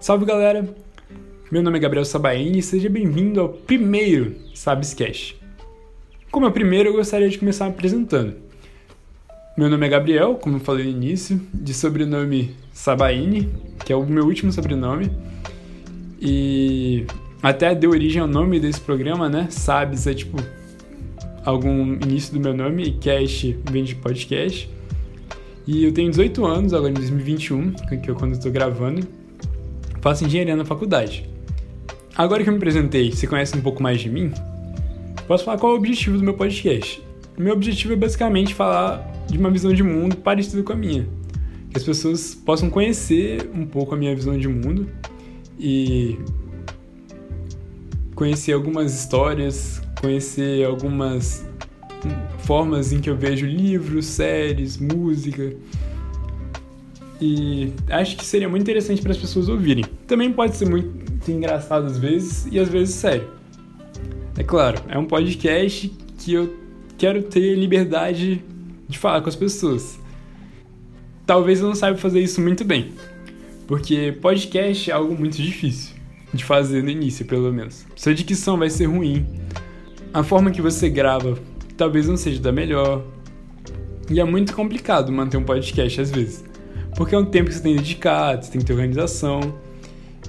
Salve galera! Meu nome é Gabriel Sabaini e seja bem-vindo ao primeiro Sabescast. Como é o primeiro, eu gostaria de começar me apresentando. Meu nome é Gabriel, como eu falei no início, de sobrenome Sabaini, que é o meu último sobrenome. E até deu origem ao nome desse programa, né? Sabes é tipo algum início do meu nome e cast vem de podcast. E eu tenho 18 anos, agora em 2021, que é quando eu tô gravando. Faço engenharia na faculdade. Agora que eu me apresentei, você conhece um pouco mais de mim? Posso falar qual é o objetivo do meu podcast. Meu objetivo é basicamente falar de uma visão de mundo parecida com a minha. Que as pessoas possam conhecer um pouco a minha visão de mundo e conhecer algumas histórias, conhecer algumas formas em que eu vejo livros, séries, música. E acho que seria muito interessante para as pessoas ouvirem. Também pode ser muito engraçado às vezes e às vezes sério. É claro, é um podcast que eu quero ter liberdade de falar com as pessoas. Talvez eu não saiba fazer isso muito bem, porque podcast é algo muito difícil de fazer no início, pelo menos. Sua dicção vai ser ruim, a forma que você grava talvez não seja da melhor. E é muito complicado manter um podcast às vezes. Porque é um tempo que você tem dedicado, você tem que ter organização.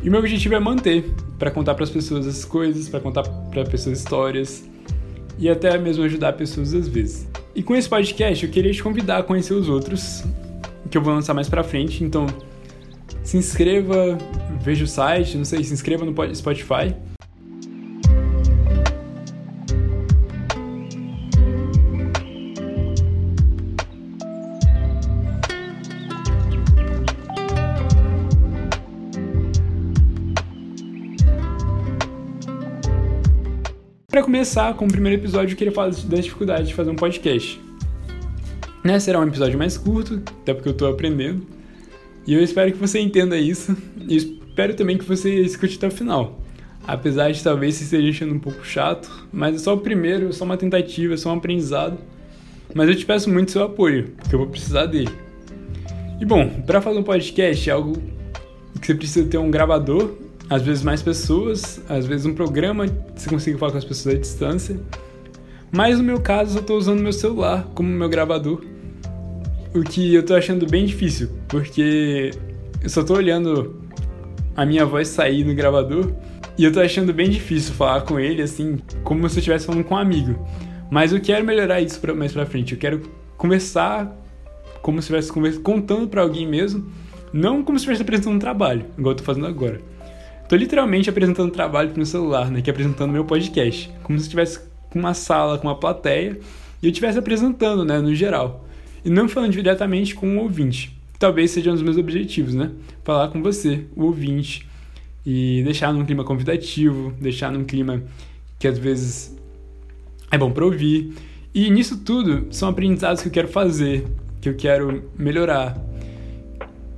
E meu objetivo é manter, para contar para as pessoas as coisas, para contar para pessoas histórias e até mesmo ajudar pessoas às vezes. E com esse podcast eu queria te convidar a conhecer os outros, que eu vou lançar mais para frente. Então, se inscreva, veja o site, não sei, se inscreva no Spotify Para começar, com o primeiro episódio, eu queria falar da dificuldade de fazer um podcast. Né? Será um episódio mais curto, até porque eu estou aprendendo. E eu espero que você entenda isso. E espero também que você escute até o final. Apesar de talvez se esteja achando um pouco chato, mas é só o primeiro, é só uma tentativa, é só um aprendizado. Mas eu te peço muito seu apoio, porque eu vou precisar dele. E bom, para fazer um podcast é algo que você precisa ter um gravador às vezes mais pessoas, às vezes um programa você consegue falar com as pessoas à distância. Mas no meu caso, eu estou usando meu celular como meu gravador, o que eu estou achando bem difícil, porque eu só estou olhando a minha voz sair no gravador e eu estou achando bem difícil falar com ele assim, como se eu estivesse falando com um amigo. Mas eu quero melhorar isso pra, mais pra frente. Eu quero conversar como se estivesse contando para alguém mesmo, não como se estivesse apresentando um trabalho, igual eu tô fazendo agora. Tô literalmente apresentando trabalho pro meu celular, né? Que é apresentando meu podcast. Como se estivesse com uma sala, com uma plateia, e eu estivesse apresentando, né? No geral. E não falando diretamente com o ouvinte. Talvez seja um dos meus objetivos, né? Falar com você, o ouvinte, e deixar num clima convidativo, deixar num clima que às vezes é bom para ouvir. E nisso tudo são aprendizados que eu quero fazer, que eu quero melhorar.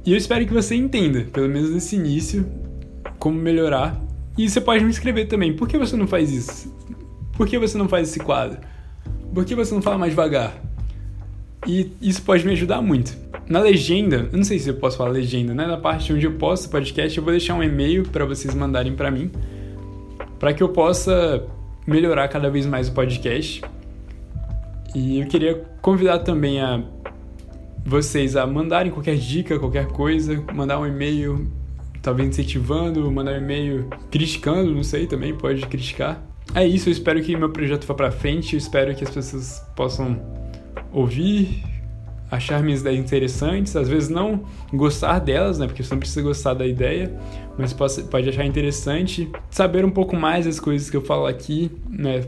E eu espero que você entenda, pelo menos nesse início, como melhorar. E você pode me escrever também. Por que você não faz isso? Por que você não faz esse quadro? Por que você não fala mais devagar? E isso pode me ajudar muito. Na legenda, eu não sei se eu posso falar legenda, né? Na parte onde eu posto o podcast, eu vou deixar um e-mail para vocês mandarem para mim, para que eu possa melhorar cada vez mais o podcast. E eu queria convidar também a vocês a mandarem qualquer dica, qualquer coisa, mandar um e-mail talvez incentivando, mandar um e-mail criticando, não sei, também pode criticar. É isso, eu espero que meu projeto vá para frente, eu espero que as pessoas possam ouvir, achar minhas ideias interessantes, às vezes não gostar delas, né, porque você não precisa gostar da ideia, mas pode, pode achar interessante saber um pouco mais das coisas que eu falo aqui, né,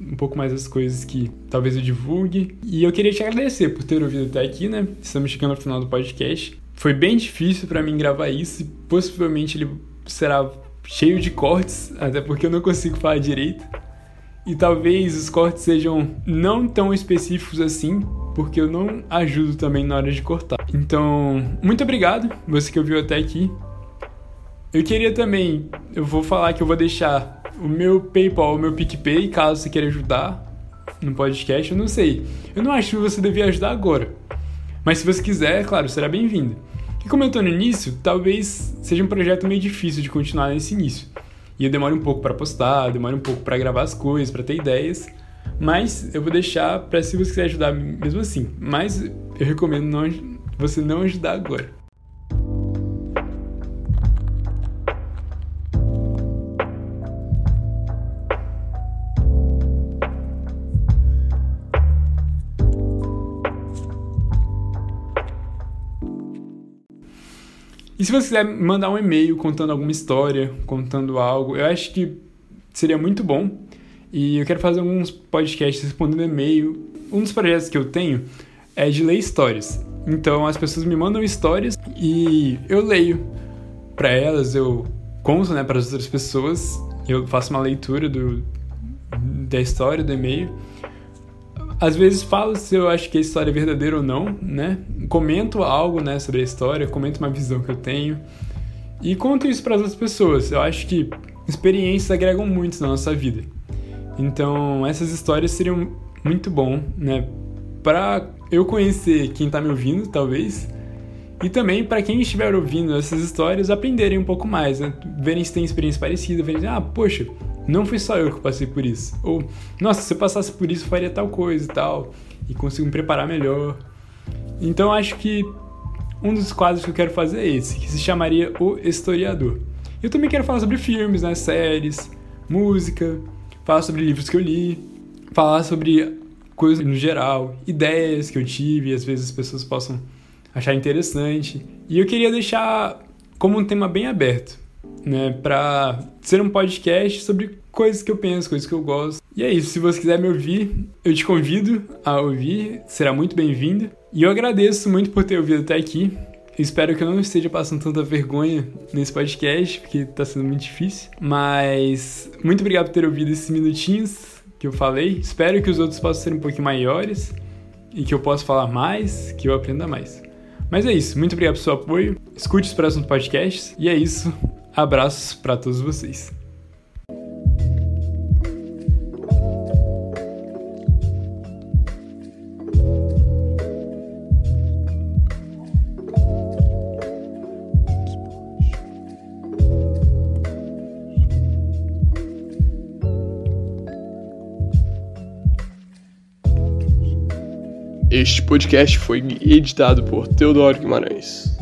um pouco mais das coisas que talvez eu divulgue. E eu queria te agradecer por ter ouvido até aqui, né? Estamos chegando ao final do podcast. Foi bem difícil para mim gravar isso e possivelmente ele será cheio de cortes, até porque eu não consigo falar direito. E talvez os cortes sejam não tão específicos assim, porque eu não ajudo também na hora de cortar. Então, muito obrigado, você que ouviu até aqui. Eu queria também, eu vou falar que eu vou deixar o meu PayPal, o meu PicPay, caso você queira ajudar no podcast, eu não sei. Eu não acho que você devia ajudar agora. Mas se você quiser, claro, será bem-vindo. E como eu tô no início, talvez seja um projeto meio difícil de continuar nesse início. E eu demoro um pouco para postar, demoro um pouco para gravar as coisas, para ter ideias. Mas eu vou deixar para se você quiser ajudar mesmo assim. Mas eu recomendo não, você não ajudar agora. E se você quiser mandar um e-mail contando alguma história, contando algo, eu acho que seria muito bom. E eu quero fazer alguns podcasts respondendo e-mail. Um dos projetos que eu tenho é de ler histórias. Então as pessoas me mandam histórias e eu leio para elas, eu conto, né, para as outras pessoas, eu faço uma leitura do, da história do e-mail às vezes falo se eu acho que a história é verdadeira ou não, né? Comento algo, né, sobre a história, comento uma visão que eu tenho e conto isso para as outras pessoas. Eu acho que experiências agregam muito na nossa vida. Então, essas histórias seriam muito bom, né, para eu conhecer quem está me ouvindo, talvez, e também para quem estiver ouvindo essas histórias aprenderem um pouco mais, né? Verem se tem experiência parecida, verem, ah, poxa, não fui só eu que passei por isso. Ou, nossa, se eu passasse por isso, faria tal coisa e tal. E consigo me preparar melhor. Então acho que um dos quadros que eu quero fazer é esse, que se chamaria O Historiador. Eu também quero falar sobre filmes, né, séries, música, falar sobre livros que eu li, falar sobre coisas no geral, ideias que eu tive, e às vezes as pessoas possam achar interessante. E eu queria deixar como um tema bem aberto né, para ser um podcast sobre coisas que eu penso, coisas que eu gosto. E é isso, se você quiser me ouvir, eu te convido a ouvir, será muito bem-vindo. E eu agradeço muito por ter ouvido até aqui. Espero que eu não esteja passando tanta vergonha nesse podcast, porque tá sendo muito difícil. Mas muito obrigado por ter ouvido esses minutinhos que eu falei. Espero que os outros possam ser um pouquinho maiores e que eu possa falar mais, que eu aprenda mais. Mas é isso, muito obrigado pelo seu apoio. Escute os próximos podcasts. E é isso. Abraços para todos vocês. Este podcast foi editado por Teodoro Guimarães.